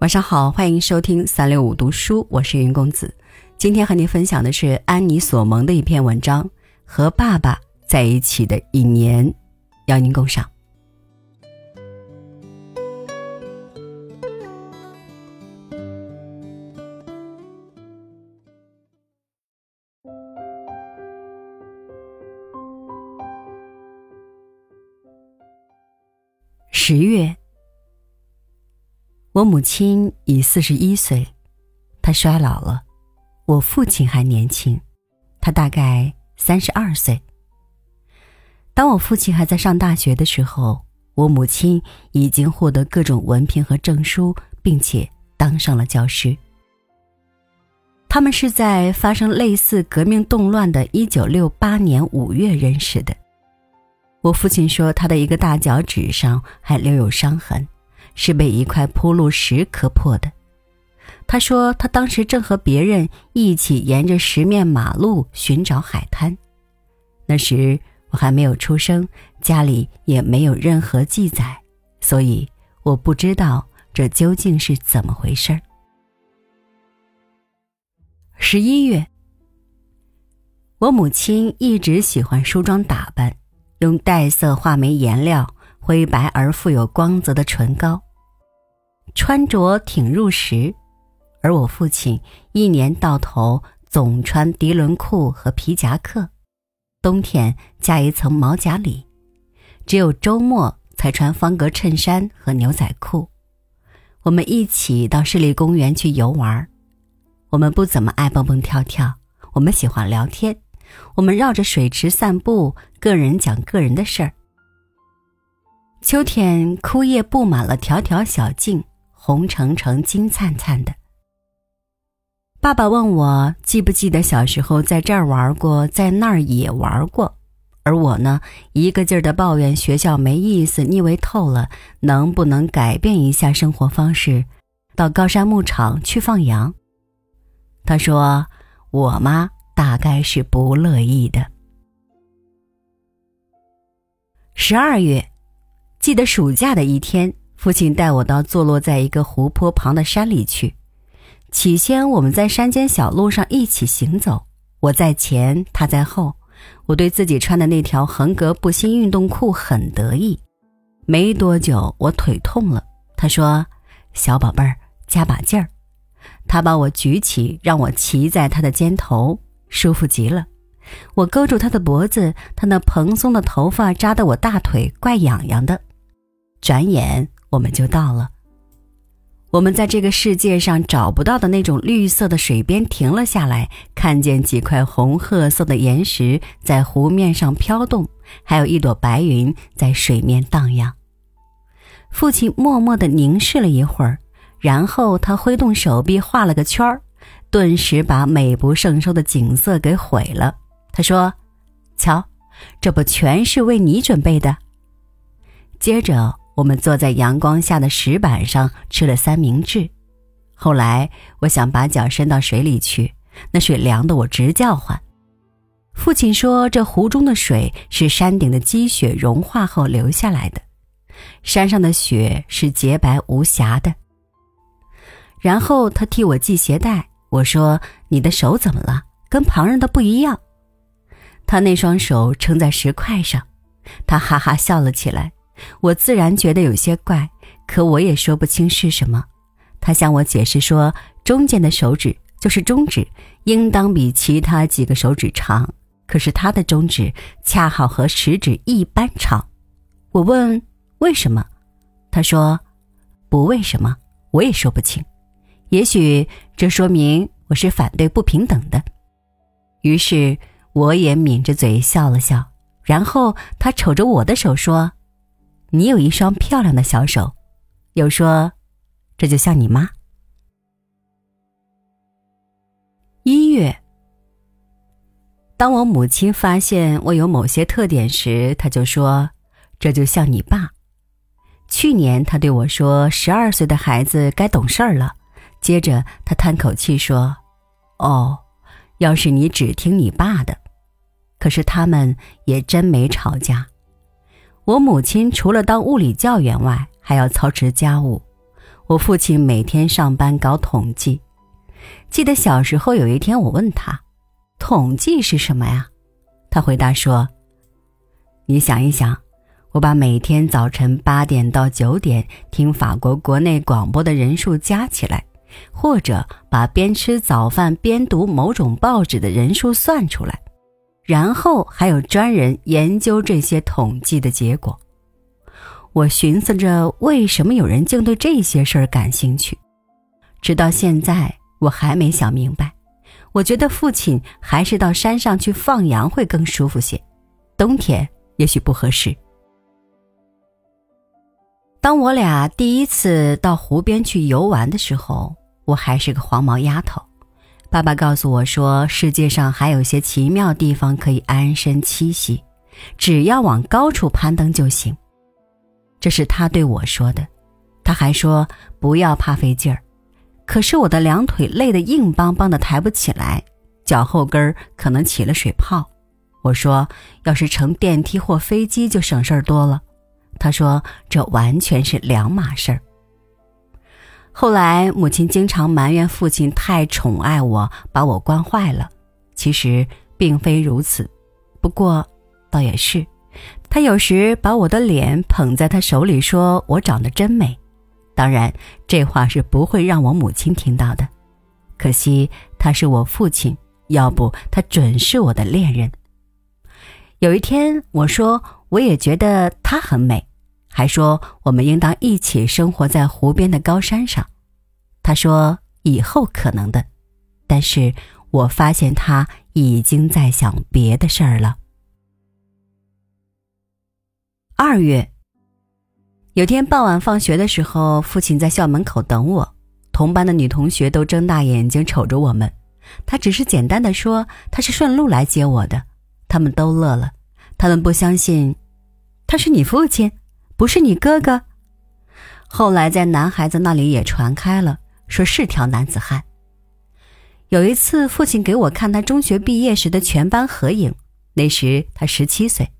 晚上好，欢迎收听三六五读书，我是云公子。今天和您分享的是安妮索蒙的一篇文章《和爸爸在一起的一年》，邀您共赏。十月。我母亲已四十一岁，她衰老了；我父亲还年轻，他大概三十二岁。当我父亲还在上大学的时候，我母亲已经获得各种文凭和证书，并且当上了教师。他们是在发生类似革命动乱的一九六八年五月认识的。我父亲说，他的一个大脚趾上还留有伤痕。是被一块铺路石磕破的。他说，他当时正和别人一起沿着石面马路寻找海滩。那时我还没有出生，家里也没有任何记载，所以我不知道这究竟是怎么回事儿。十一月，我母亲一直喜欢梳妆打扮，用带色画眉颜料、灰白而富有光泽的唇膏。穿着挺入时，而我父亲一年到头总穿涤纶裤和皮夹克，冬天加一层毛夹里，只有周末才穿方格衬衫和牛仔裤。我们一起到市立公园去游玩，我们不怎么爱蹦蹦跳跳，我们喜欢聊天，我们绕着水池散步，个人讲个人的事儿。秋天枯叶布满了条条小径。红澄澄、金灿灿的。爸爸问我记不记得小时候在这儿玩过，在那儿也玩过，而我呢，一个劲儿的抱怨学校没意思，腻味透了，能不能改变一下生活方式，到高山牧场去放羊？他说：“我妈大概是不乐意的。”十二月，记得暑假的一天。父亲带我到坐落在一个湖泊旁的山里去。起先，我们在山间小路上一起行走，我在前，他在后。我对自己穿的那条横格布新运动裤很得意。没多久，我腿痛了。他说：“小宝贝儿，加把劲儿。”他把我举起，让我骑在他的肩头，舒服极了。我勾住他的脖子，他那蓬松的头发扎得我大腿怪痒痒的。转眼。我们就到了。我们在这个世界上找不到的那种绿色的水边停了下来，看见几块红褐色的岩石在湖面上飘动，还有一朵白云在水面荡漾。父亲默默地凝视了一会儿，然后他挥动手臂画了个圈儿，顿时把美不胜收的景色给毁了。他说：“瞧，这不全是为你准备的。”接着。我们坐在阳光下的石板上吃了三明治。后来，我想把脚伸到水里去，那水凉得我直叫唤。父亲说，这湖中的水是山顶的积雪融化后流下来的，山上的雪是洁白无瑕的。然后他替我系鞋带。我说：“你的手怎么了？跟旁人的不一样。”他那双手撑在石块上，他哈哈笑了起来。我自然觉得有些怪，可我也说不清是什么。他向我解释说，中间的手指就是中指，应当比其他几个手指长，可是他的中指恰好和食指一般长。我问为什么，他说不为什么，我也说不清。也许这说明我是反对不平等的。于是我也抿着嘴笑了笑，然后他瞅着我的手说。你有一双漂亮的小手，又说，这就像你妈。一月，当我母亲发现我有某些特点时，她就说，这就像你爸。去年她对我说，十二岁的孩子该懂事儿了。接着她叹口气说，哦，要是你只听你爸的，可是他们也真没吵架。我母亲除了当物理教员外，还要操持家务。我父亲每天上班搞统计。记得小时候有一天，我问他：“统计是什么呀？”他回答说：“你想一想，我把每天早晨八点到九点听法国国内广播的人数加起来，或者把边吃早饭边读某种报纸的人数算出来，然后还有专人研究这些统计的结果。”我寻思着，为什么有人竟对这些事儿感兴趣？直到现在，我还没想明白。我觉得父亲还是到山上去放羊会更舒服些，冬天也许不合适。当我俩第一次到湖边去游玩的时候，我还是个黄毛丫头。爸爸告诉我说，世界上还有些奇妙地方可以安身栖息，只要往高处攀登就行。这是他对我说的。他还说不要怕费劲儿。可是我的两腿累得硬邦邦的，抬不起来，脚后跟儿可能起了水泡。我说，要是乘电梯或飞机就省事儿多了。他说，这完全是两码事儿。后来母亲经常埋怨父亲太宠爱我，把我惯坏了。其实并非如此，不过倒也是，他有时把我的脸捧在他手里，说我长得真美。当然，这话是不会让我母亲听到的。可惜他是我父亲，要不他准是我的恋人。有一天，我说我也觉得他很美，还说我们应当一起生活在湖边的高山上。他说以后可能的，但是我发现他已经在想别的事儿了。二月。有天傍晚放学的时候，父亲在校门口等我，同班的女同学都睁大眼睛瞅着我们。他只是简单的说他是顺路来接我的，他们都乐了。他们不相信，他是你父亲，不是你哥哥。后来在男孩子那里也传开了，说是条男子汉。有一次，父亲给我看他中学毕业时的全班合影，那时他十七岁。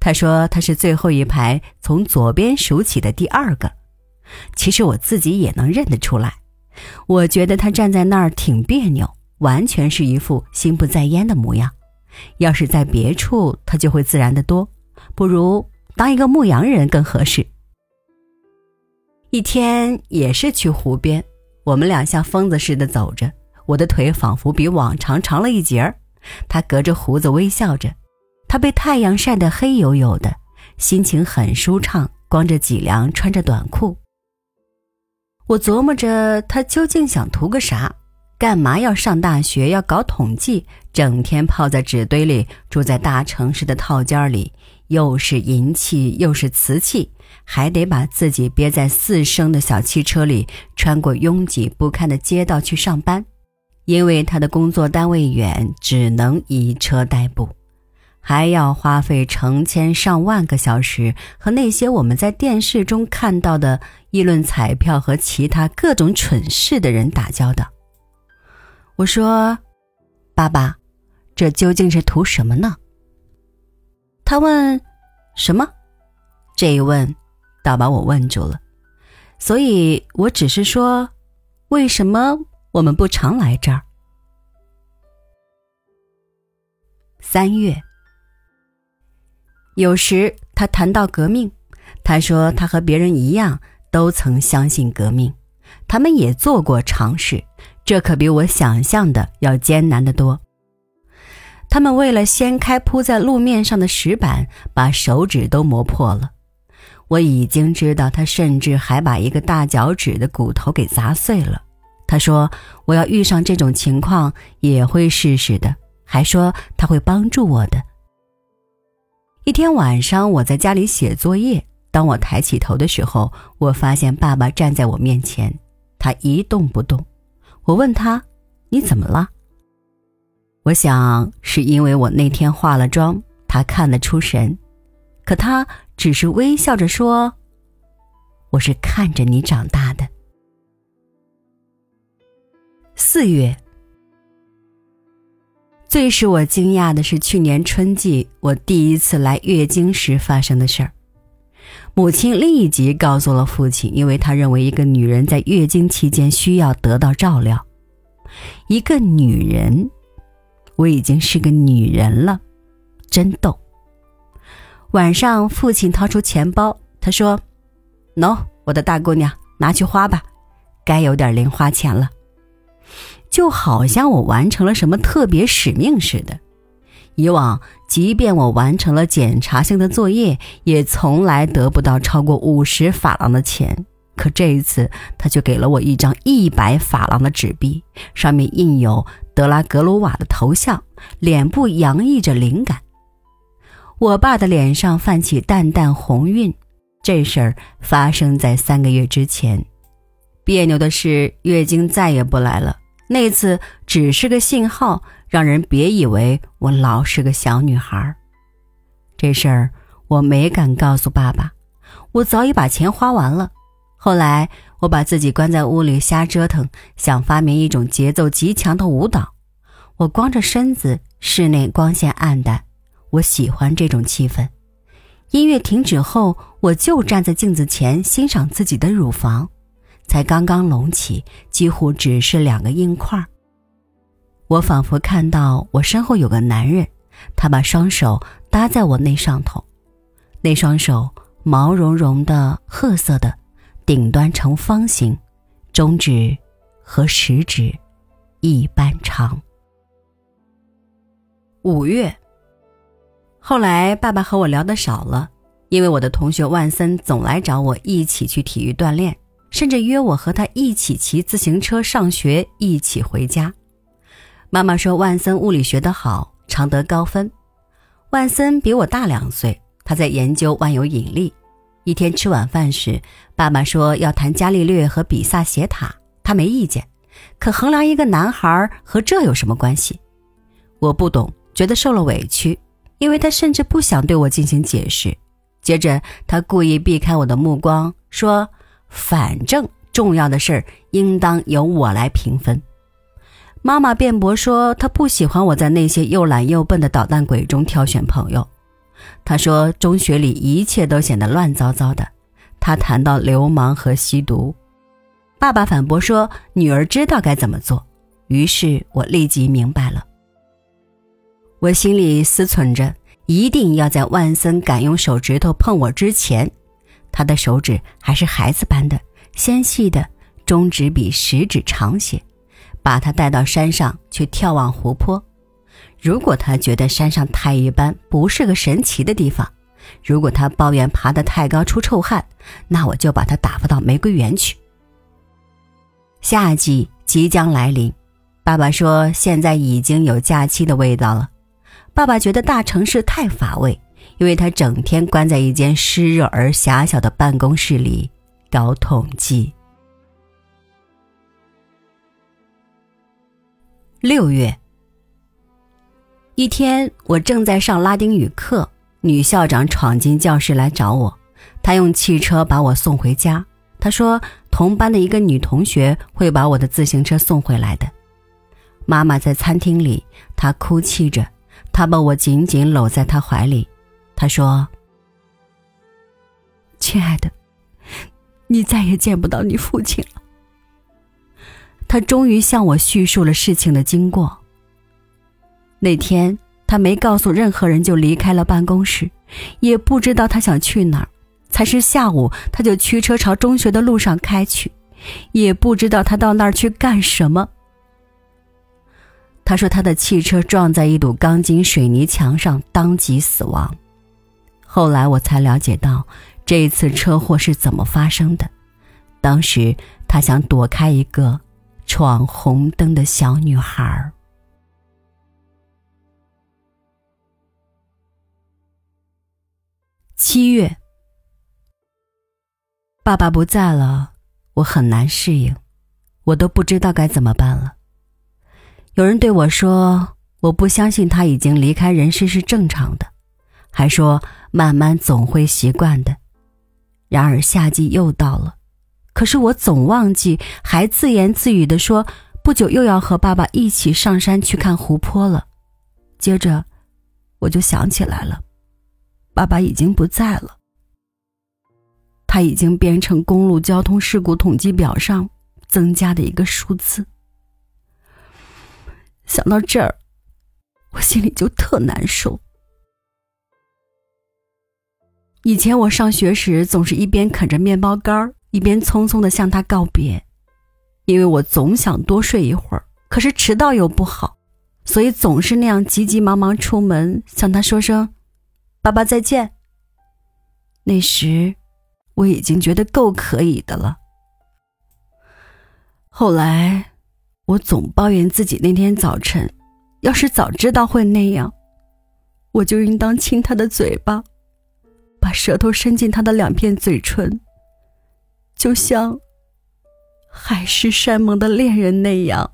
他说他是最后一排从左边数起的第二个，其实我自己也能认得出来。我觉得他站在那儿挺别扭，完全是一副心不在焉的模样。要是在别处，他就会自然得多。不如当一个牧羊人更合适。一天也是去湖边，我们俩像疯子似的走着，我的腿仿佛比往常长了一截儿。他隔着胡子微笑着。他被太阳晒得黑黝黝的，心情很舒畅，光着脊梁，穿着短裤。我琢磨着他究竟想图个啥？干嘛要上大学？要搞统计？整天泡在纸堆里，住在大城市的套间里，又是银器又是瓷器，还得把自己憋在四升的小汽车里，穿过拥挤不堪的街道去上班，因为他的工作单位远，只能以车代步。还要花费成千上万个小时和那些我们在电视中看到的议论彩票和其他各种蠢事的人打交道。我说：“爸爸，这究竟是图什么呢？”他问：“什么？”这一问，倒把我问住了。所以我只是说：“为什么我们不常来这儿？”三月。有时他谈到革命，他说他和别人一样都曾相信革命，他们也做过尝试，这可比我想象的要艰难得多。他们为了掀开铺在路面上的石板，把手指都磨破了。我已经知道他甚至还把一个大脚趾的骨头给砸碎了。他说我要遇上这种情况也会试试的，还说他会帮助我的。一天晚上，我在家里写作业。当我抬起头的时候，我发现爸爸站在我面前，他一动不动。我问他：“你怎么了？”我想是因为我那天化了妆，他看得出神。可他只是微笑着说：“我是看着你长大的。”四月。最使我惊讶的是，去年春季我第一次来月经时发生的事儿。母亲立即告诉了父亲，因为他认为一个女人在月经期间需要得到照料。一个女人，我已经是个女人了，真逗。晚上，父亲掏出钱包，他说：“喏，我的大姑娘，拿去花吧，该有点零花钱了。”就好像我完成了什么特别使命似的。以往，即便我完成了检查性的作业，也从来得不到超过五十法郎的钱。可这一次，他却给了我一张一百法郎的纸币，上面印有德拉格鲁瓦的头像，脸部洋溢着灵感。我爸的脸上泛起淡淡红晕。这事儿发生在三个月之前。别扭的是，月经再也不来了。那次只是个信号。让人别以为我老是个小女孩这事儿我没敢告诉爸爸，我早已把钱花完了。后来我把自己关在屋里瞎折腾，想发明一种节奏极强的舞蹈。我光着身子，室内光线暗淡，我喜欢这种气氛。音乐停止后，我就站在镜子前欣赏自己的乳房，才刚刚隆起，几乎只是两个硬块。我仿佛看到我身后有个男人，他把双手搭在我那上头，那双手毛茸茸的、褐色的，顶端呈方形，中指和食指一般长。五月，后来爸爸和我聊得少了，因为我的同学万森总来找我一起去体育锻炼，甚至约我和他一起骑自行车上学，一起回家。妈妈说万森物理学得好，常得高分。万森比我大两岁，他在研究万有引力。一天吃晚饭时，爸爸说要谈伽利略和比萨斜塔，他没意见。可衡量一个男孩和这有什么关系？我不懂，觉得受了委屈，因为他甚至不想对我进行解释。接着他故意避开我的目光，说：“反正重要的事儿应当由我来平分。”妈妈辩驳说，她不喜欢我在那些又懒又笨的捣蛋鬼中挑选朋友。他说，中学里一切都显得乱糟糟的。他谈到流氓和吸毒。爸爸反驳说，女儿知道该怎么做。于是我立即明白了。我心里思忖着，一定要在万森敢用手指头碰我之前，他的手指还是孩子般的纤细的，中指比食指长些。把他带到山上去眺望湖泊。如果他觉得山上太一般，不是个神奇的地方；如果他抱怨爬得太高出臭汗，那我就把他打发到玫瑰园去。夏季即将来临，爸爸说现在已经有假期的味道了。爸爸觉得大城市太乏味，因为他整天关在一间湿热而狭小的办公室里搞统计。六月一天，我正在上拉丁语课，女校长闯进教室来找我。她用汽车把我送回家。她说，同班的一个女同学会把我的自行车送回来的。妈妈在餐厅里，她哭泣着，她把我紧紧搂在她怀里。她说：“亲爱的，你再也见不到你父亲了。”他终于向我叙述了事情的经过。那天，他没告诉任何人就离开了办公室，也不知道他想去哪儿。才是下午，他就驱车朝中学的路上开去，也不知道他到那儿去干什么。他说他的汽车撞在一堵钢筋水泥墙上，当即死亡。后来我才了解到这一次车祸是怎么发生的。当时他想躲开一个。闯红灯的小女孩儿。七月，爸爸不在了，我很难适应，我都不知道该怎么办了。有人对我说：“我不相信他已经离开人世是正常的，还说慢慢总会习惯的。”然而夏季又到了。可是我总忘记，还自言自语的说：“不久又要和爸爸一起上山去看湖泊了。”接着，我就想起来了，爸爸已经不在了。他已经变成公路交通事故统计表上增加的一个数字。想到这儿，我心里就特难受。以前我上学时，总是一边啃着面包干儿一边匆匆的向他告别，因为我总想多睡一会儿，可是迟到又不好，所以总是那样急急忙忙出门向他说声“爸爸再见”。那时。我已经觉得够可以的了。后来，我总抱怨自己那天早晨，要是早知道会那样，我就应当亲他的嘴巴，把舌头伸进他的两片嘴唇，就像海誓山盟的恋人那样。